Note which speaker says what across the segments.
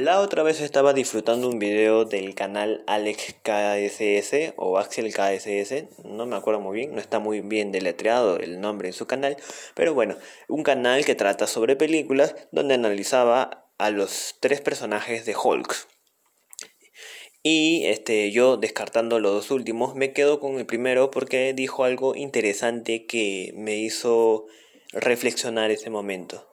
Speaker 1: La otra vez estaba disfrutando un video del canal Alex KSS o Axel KSS, no me acuerdo muy bien, no está muy bien deletreado el nombre en su canal, pero bueno, un canal que trata sobre películas donde analizaba a los tres personajes de Hulk. Y este, yo descartando los dos últimos, me quedo con el primero porque dijo algo interesante que me hizo reflexionar ese momento.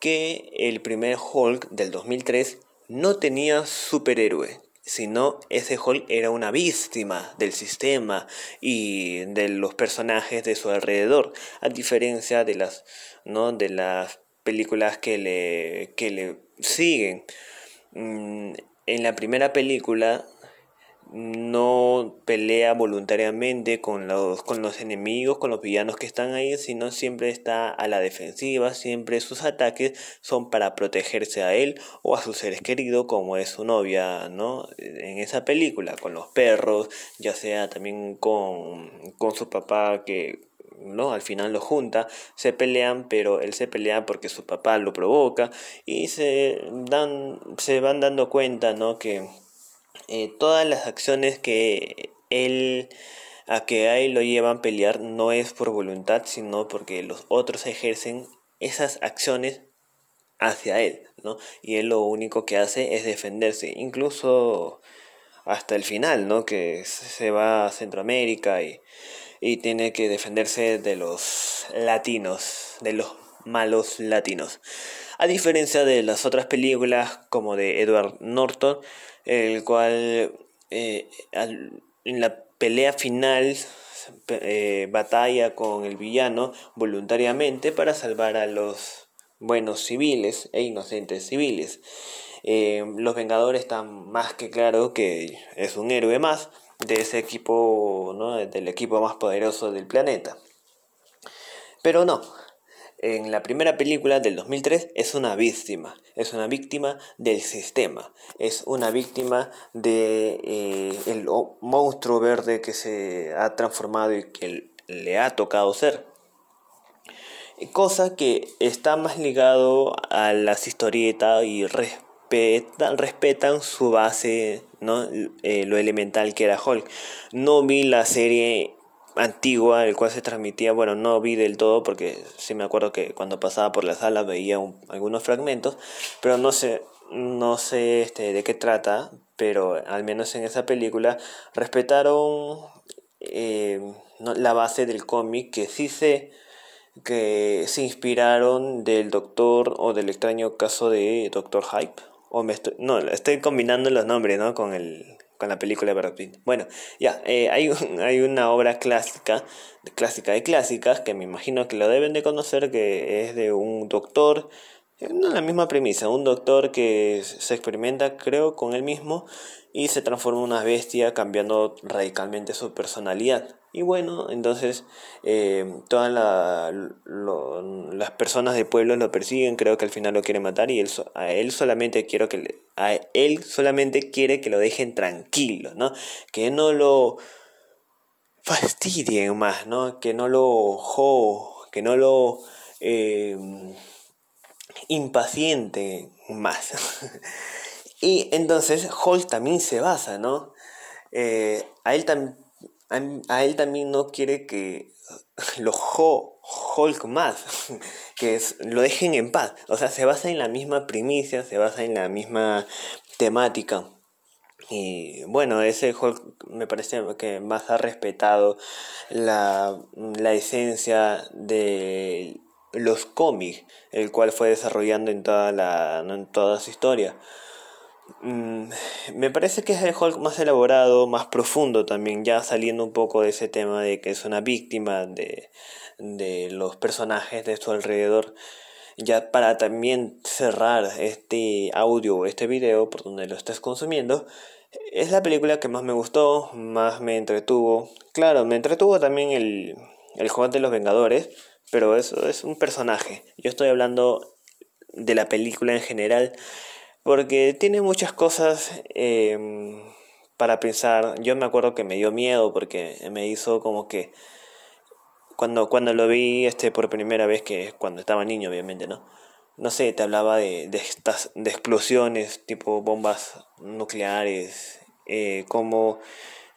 Speaker 1: Que el primer Hulk del 2003 no tenía superhéroe, sino ese Hulk era una víctima del sistema y de los personajes de su alrededor, a diferencia de las, ¿no? de las películas que le, que le siguen. Mm, en la primera película no pelea voluntariamente con los, con los enemigos, con los villanos que están ahí, sino siempre está a la defensiva, siempre sus ataques son para protegerse a él o a sus seres queridos, como es su novia, ¿no? En esa película, con los perros, ya sea también con, con su papá que ¿no? Al final lo junta, se pelean, pero él se pelea porque su papá lo provoca y se dan se van dando cuenta, ¿no? que eh, todas las acciones que él a que a él lo llevan a pelear no es por voluntad, sino porque los otros ejercen esas acciones hacia él, ¿no? Y él lo único que hace es defenderse, incluso hasta el final, ¿no? Que se va a Centroamérica y, y tiene que defenderse de los latinos, de los malos latinos. A diferencia de las otras películas como de Edward Norton, el cual eh, en la pelea final eh, batalla con el villano voluntariamente para salvar a los buenos civiles e inocentes civiles. Eh, los Vengadores están más que claro que es un héroe más de ese equipo, ¿no? del equipo más poderoso del planeta. Pero no, en la primera película del 2003 es una víctima, es una víctima del sistema, es una víctima de eh, el monstruo verde que se ha transformado y que le ha tocado ser. Cosa que está más ligado a las historietas y respetan, su base, ¿no? Eh, lo elemental que era Hulk. No vi la serie antigua, el cual se transmitía, bueno, no vi del todo porque sí me acuerdo que cuando pasaba por la sala veía algunos fragmentos, pero no sé, no sé este, de qué trata, pero al menos en esa película respetaron eh, la base del cómic que sí sé que se inspiraron del doctor o del extraño caso de Doctor Hype. O me estoy, no, estoy combinando los nombres, ¿no? Con el, con la película de Brad Pitt. Bueno, ya, eh, hay, hay una obra clásica, clásica de clásicas, que me imagino que lo deben de conocer, que es de un doctor, no la misma premisa, un doctor que se experimenta, creo, con él mismo y se transforma en una bestia cambiando radicalmente su personalidad. Y bueno, entonces eh, todas las personas del pueblo lo persiguen, creo que al final lo quieren matar y él, a él solamente quiero que a él solamente quiere que lo dejen tranquilo, ¿no? Que no lo fastidien más, ¿no? Que no lo jo, que no lo eh, impaciente más. y entonces Hulk también se basa, ¿no? Eh, a él también a, él también no quiere que lo Hulk más, que es, lo dejen en paz. O sea, se basa en la misma primicia, se basa en la misma temática. Y bueno, ese Hulk me parece que más ha respetado la, la esencia de los cómics, el cual fue desarrollando en toda, la, en toda su historia. Mm, me parece que es el Hulk más elaborado, más profundo también, ya saliendo un poco de ese tema de que es una víctima de, de los personajes de su alrededor. Ya para también cerrar este audio, este video por donde lo estés consumiendo, es la película que más me gustó, más me entretuvo. Claro, me entretuvo también el, el juego de los Vengadores, pero eso es un personaje. Yo estoy hablando de la película en general porque tiene muchas cosas em, para pensar. Yo me acuerdo que me dio miedo porque me hizo como que cuando, cuando lo vi este por primera vez, que cuando estaba niño obviamente, ¿no? no sé, te hablaba de, de estas de explosiones tipo bombas nucleares, eh, cómo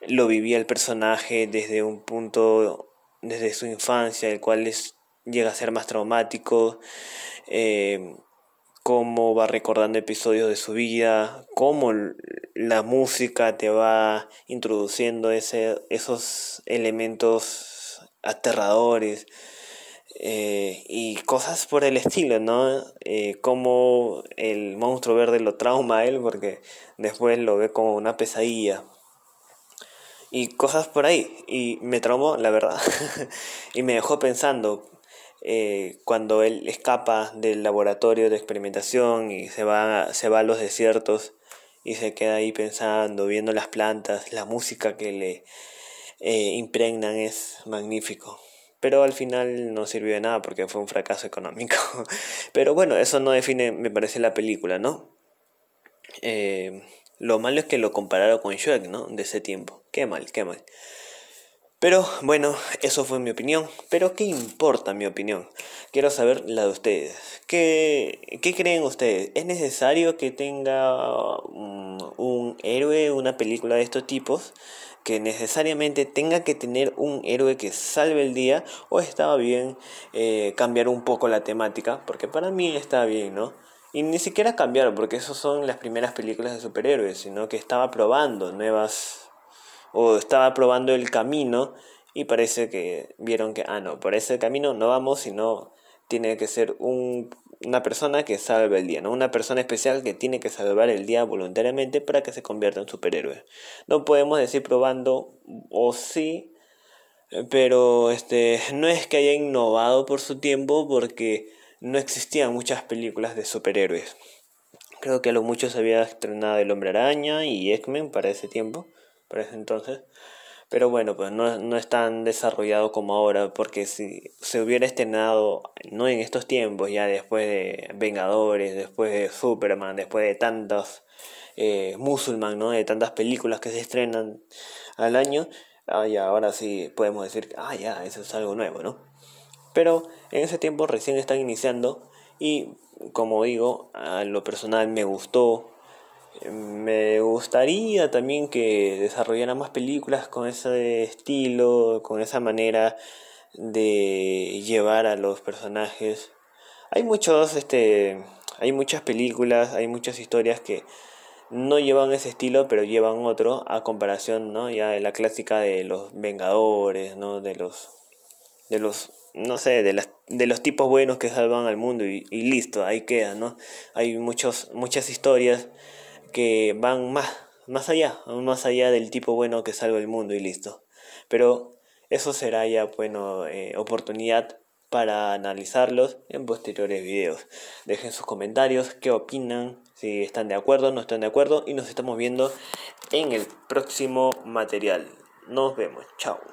Speaker 1: lo vivía el personaje desde un punto, desde su infancia, el cual es, llega a ser más traumático, eh, cómo va recordando episodios de su vida, cómo la música te va introduciendo ese, esos elementos aterradores eh, y cosas por el estilo, ¿no? Eh, como el monstruo verde lo trauma a él porque después lo ve como una pesadilla. Y cosas por ahí. Y me traumó, la verdad. y me dejó pensando, eh, cuando él escapa del laboratorio de experimentación y se va, se va a los desiertos y se queda ahí pensando, viendo las plantas, la música que le eh, impregnan es magnífico. Pero al final no sirvió de nada porque fue un fracaso económico. Pero bueno, eso no define, me parece, la película, ¿no? Eh, lo malo es que lo compararon con Shrek, ¿no? De ese tiempo. Qué mal, qué mal. Pero bueno, eso fue mi opinión. Pero ¿qué importa mi opinión? Quiero saber la de ustedes. ¿Qué, qué creen ustedes? ¿Es necesario que tenga un, héroe, una película de estos tipos? que necesariamente tenga que tener un héroe que salve el día o estaba bien eh, cambiar un poco la temática porque para mí está bien no y ni siquiera cambiar porque esas son las primeras películas de superhéroes sino que estaba probando nuevas o estaba probando el camino y parece que vieron que, ah, no, por ese camino no vamos, sino tiene que ser un, una persona que salve el día, ¿no? Una persona especial que tiene que salvar el día voluntariamente para que se convierta en superhéroe. No podemos decir probando o sí, pero este no es que haya innovado por su tiempo porque no existían muchas películas de superhéroes. Creo que a lo mucho se había estrenado El Hombre Araña y X-Men para ese tiempo entonces. Pero bueno, pues no, no es tan desarrollado como ahora, porque si se hubiera estrenado, no en estos tiempos, ya después de Vengadores, después de Superman, después de tantos eh. De tantas películas que se estrenan al año, ah, ya, ahora sí podemos decir, ah, ya, eso es algo nuevo, ¿no? Pero en ese tiempo recién están iniciando y, como digo, a lo personal me gustó me gustaría también que desarrollaran más películas con ese estilo, con esa manera de llevar a los personajes. Hay muchos, este, hay muchas películas, hay muchas historias que no llevan ese estilo, pero llevan otro a comparación, ¿no? Ya de la clásica de los Vengadores, ¿no? De los, de los, no sé, de las, de los tipos buenos que salvan al mundo y, listo, ahí queda, ¿no? Hay muchos, muchas historias que van más, más allá, más allá del tipo bueno que salva el mundo y listo. Pero eso será ya, bueno, eh, oportunidad para analizarlos en posteriores videos. Dejen sus comentarios, qué opinan, si están de acuerdo, no están de acuerdo y nos estamos viendo en el próximo material. Nos vemos, chao.